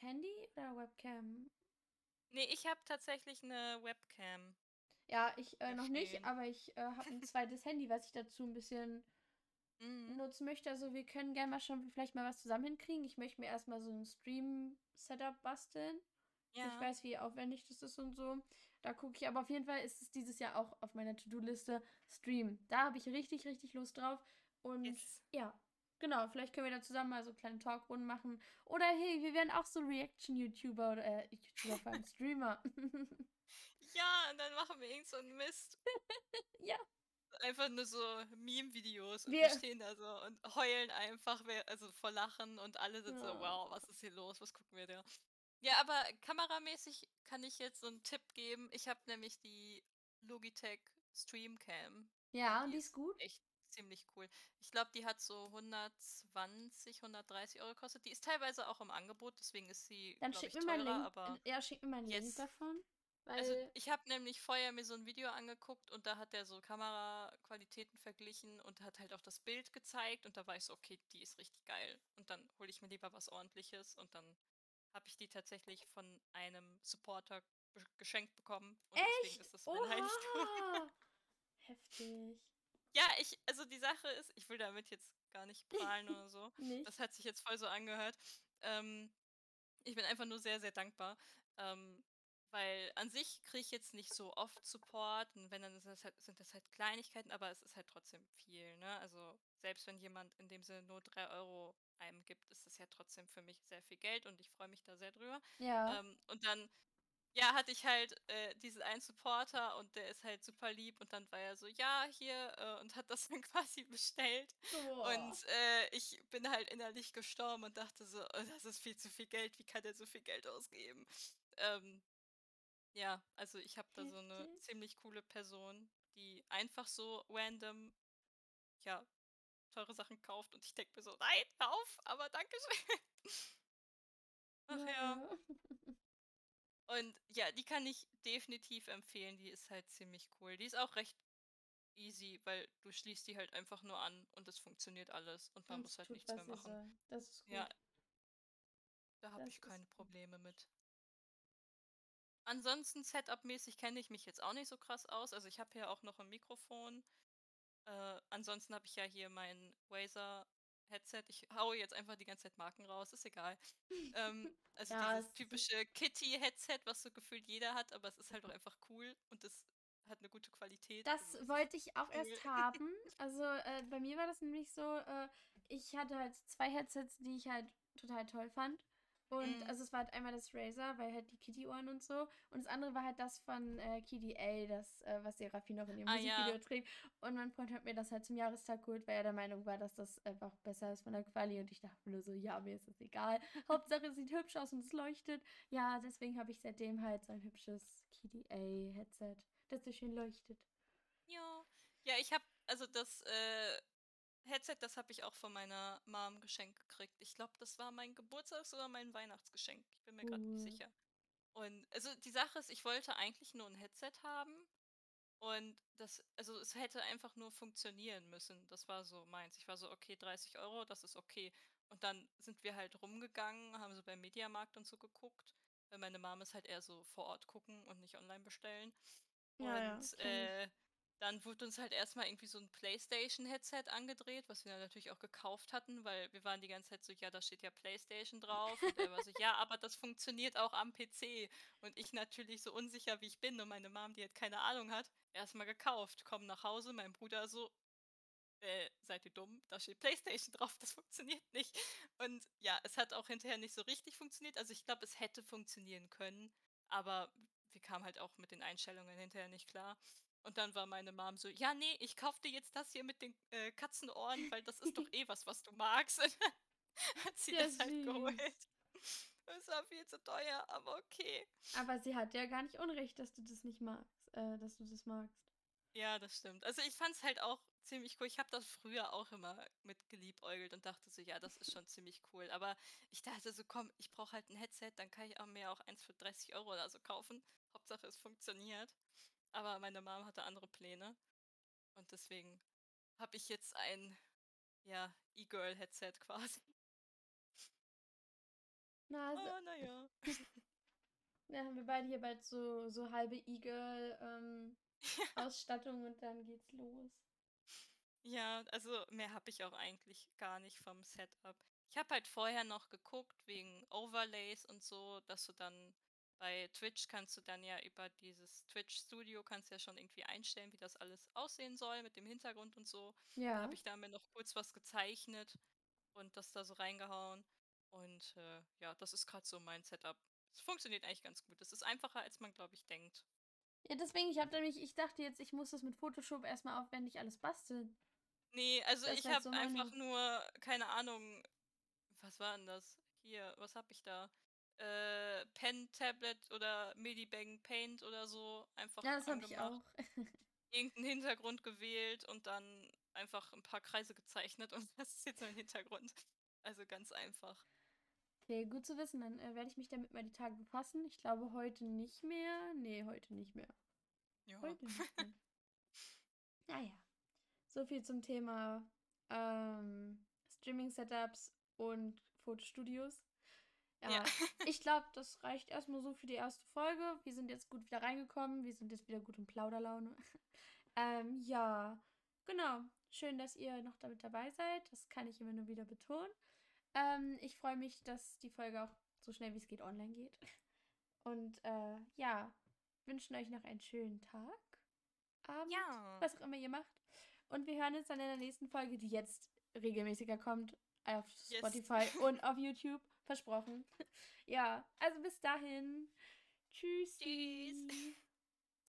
Handy oder Webcam? Nee, ich habe tatsächlich eine Webcam. Ja, ich äh, noch nicht, aber ich äh, habe ein zweites Handy, was ich dazu ein bisschen Mhm. nutzen möchte. Also wir können gerne mal schauen, vielleicht mal was zusammen hinkriegen. Ich möchte mir erstmal so ein Stream-Setup basteln. Ja. Ich weiß, wie aufwendig das ist und so. Da gucke ich, aber auf jeden Fall ist es dieses Jahr auch auf meiner To-Do-Liste Stream. Da habe ich richtig, richtig Lust drauf. Und Yes. ja, genau, vielleicht können wir da zusammen mal so kleine Talkrunden machen. Oder hey, wir werden auch so Reaction-YouTuber oder äh, YouTuber vor allem Streamer. Ja, und dann machen wir irgend so einen Mist. ja. Einfach nur so Meme-Videos und Wir- stehen da so und heulen einfach, also vor Lachen und alle sind so, Ja. wow, was ist hier los, was gucken wir da? Ja, aber kameramäßig kann ich jetzt so einen Tipp geben. Ich habe nämlich die Logitech Streamcam. Ja, und die ist gut. Echt ziemlich cool. Ich glaube, die hat so 120, 130 Euro gekostet. Die ist teilweise auch im Angebot, deswegen ist sie, Dann glaube schick ich, mir mal einen teurer, Link. aber... Ja, schick mir mal einen Link Yes. davon. Weil, Also ich habe nämlich vorher mir so ein Video angeguckt und da hat er so Kameraqualitäten verglichen und hat halt auch das Bild gezeigt und da war ich so, okay, die ist richtig geil. Und dann hole ich mir lieber was ordentliches und dann habe ich die tatsächlich von einem Supporter geschenkt bekommen. Und deswegen ist das mein Heiligtum. Oha! Heftig. Ja, ich, also die Sache ist, ich will damit jetzt gar nicht prahlen oder so. Nicht? Das hat sich jetzt voll so angehört. Ähm, ich bin einfach nur sehr, sehr dankbar. Ähm, weil an sich kriege ich jetzt nicht so oft Support und wenn, dann sind das, halt, sind das halt Kleinigkeiten, aber es ist halt trotzdem viel. Ne? Also selbst wenn jemand in dem Sinne nur 3 Euro einem gibt, ist das ja trotzdem für mich sehr viel Geld und ich freue mich da sehr drüber. Ja. Ähm, und dann, ja, hatte ich halt äh, diesen einen Supporter und der ist halt super lieb und dann war er so, ja, hier äh, und hat das dann quasi bestellt. Boah. Und äh, ich bin halt innerlich gestorben und dachte so, oh, das ist viel zu viel Geld, wie kann der so viel Geld ausgeben? Ähm, ja, also ich habe da so eine ziemlich coole Person, die einfach so random, ja, teure Sachen kauft und ich denke mir so, nein, auf, aber danke schön. Ach ja. Und ja, die kann ich definitiv empfehlen. Die ist halt ziemlich cool. Die ist auch recht easy, weil du schließt die halt einfach nur an und es funktioniert alles und man Und muss halt nichts mehr machen. Das ist gut. Ja, da habe ich keine. Probleme mit. Ansonsten Setup-mäßig kenne ich mich jetzt auch nicht so krass aus. Also ich habe hier auch noch ein Mikrofon. Äh, ansonsten habe ich ja hier mein Razer Headset. Ich haue jetzt einfach die ganze Zeit Marken raus, ist egal. ähm, also Ja, dieses typische Kitty-Headset, was so gefühlt jeder hat, aber es ist halt auch einfach cool und es hat eine gute Qualität. Das also ist wollte ich auch cool. erst haben. Also äh, bei mir war das nämlich so, äh, ich hatte halt zwei Headsets, die ich halt total toll fand. Und Mhm. also es war halt einmal das Razer, weil halt die Kitty-Ohren und so. Und das andere war halt das von äh, Kitty A, das, äh, was Seraphi noch in ihrem Ah, ja. Musikvideo trägt. Und mein Freund hat mir das halt zum Jahrestag geholt, weil er der Meinung war, dass das einfach besser ist von der Quali. Und ich dachte nur so, ja, mir ist das egal. Hauptsache es sieht hübsch aus und es leuchtet. Ja, deswegen habe ich seitdem halt so ein hübsches Kitty A-Headset, das so schön leuchtet. Ja. Ja, ich habe, also das äh, Headset, das habe ich auch von meiner Mom geschenkt gekriegt. Ich glaube, das war mein Geburtstags- oder mein Weihnachtsgeschenk. Ich bin mir gerade nicht sicher. Und also die Sache ist, ich wollte eigentlich nur ein Headset haben. Und das, also es hätte einfach nur funktionieren müssen. Das war so meins. Ich war so, okay, 30 Euro, das ist okay. Und dann sind wir halt rumgegangen, haben so beim Mediamarkt und so geguckt. Weil meine Mom ist halt eher so vor Ort gucken und nicht online bestellen. Ja, ja, Und ich. äh, dann wurde uns halt erstmal irgendwie so ein PlayStation-Headset angedreht, was wir dann natürlich auch gekauft hatten, weil wir waren die ganze Zeit so, ja, da steht ja PlayStation drauf. Und er war so, ja, aber das funktioniert auch am PC. Und ich natürlich so unsicher, wie ich bin und meine Mom, die halt keine Ahnung hat, erstmal gekauft. Komm nach Hause, mein Bruder so, äh, seid ihr dumm? Da steht PlayStation drauf, das funktioniert nicht. Und ja, es hat auch hinterher nicht so richtig funktioniert. Also ich glaube, es hätte funktionieren können, aber wir kamen halt auch mit den Einstellungen hinterher nicht klar. Und dann war meine Mom so, ja, nee, ich kauf dir jetzt das hier mit den äh, Katzenohren, weil das ist doch eh was, was du magst. Und dann hat sie Ja, das halt süß. geholt. Es war viel zu teuer, aber okay. Aber sie hat ja gar nicht unrecht, dass du das nicht magst, äh, dass du das magst. Ja, das stimmt. Also ich fand es halt auch ziemlich cool. Ich habe das früher auch immer mit geliebäugelt und dachte so, ja, das ist schon ziemlich cool. Aber ich dachte so, komm, ich brauche halt ein Headset, dann kann ich auch mir auch eins für 30 Euro oder so kaufen. Hauptsache es funktioniert. Aber meine Mom hatte andere Pläne. Und deswegen habe ich jetzt ein, ja, E-Girl-Headset quasi. Na, also, Oh, naja. dann haben wir beide hier bald so, so halbe E-Girl-Ausstattung und dann geht's los. Ja, also mehr habe ich auch eigentlich gar nicht vom Setup. Ich habe halt vorher noch geguckt wegen Overlays und so, dass du dann bei Twitch kannst du dann ja über dieses Twitch Studio kannst ja schon irgendwie einstellen, wie das alles aussehen soll mit dem Hintergrund und so. Ja. habe ich da mir noch kurz was gezeichnet und das da so reingehauen. Und äh, ja, das ist gerade so mein Setup. Es funktioniert eigentlich ganz gut. Es ist einfacher, als man, glaube ich, denkt. Ja, deswegen, ich habe nämlich, ich dachte jetzt, ich muss das mit Photoshop erstmal aufwendig alles basteln. Nee, also Das ich jetzt habe so einfach nur, keine Ahnung, was war denn das? Hier, was habe ich da? Äh, Pen, Tablet oder Medibang Paint oder so einfach Ja, das habe ich auch. irgendeinen Hintergrund gewählt und dann einfach ein paar Kreise gezeichnet und das ist jetzt mein Hintergrund. Also ganz einfach. Okay, gut zu wissen. Dann äh, werde ich mich damit mal die Tage befassen. Ich glaube heute nicht mehr. Nee, heute nicht mehr. Ja. Heute nicht mehr. Naja. So viel zum Thema ähm, Streaming-Setups und Fotostudios. Ja, Ja. ich glaube, das reicht erstmal so für die erste Folge. Wir sind jetzt gut wieder reingekommen. Wir sind jetzt wieder gut in Plauderlaune. ähm, ja, genau. Schön, dass ihr noch damit dabei seid. Das kann ich immer nur wieder betonen. Ähm, ich freue mich, dass die Folge auch so schnell wie es geht online geht. Und äh, ja, wünschen euch noch einen schönen Tag, Abend, Ja. was auch immer ihr macht. Und wir hören uns dann in der nächsten Folge, die jetzt regelmäßiger kommt, auf Yes. Spotify und auf YouTube. Versprochen. ja, also bis dahin. Tschüss. Tschüss.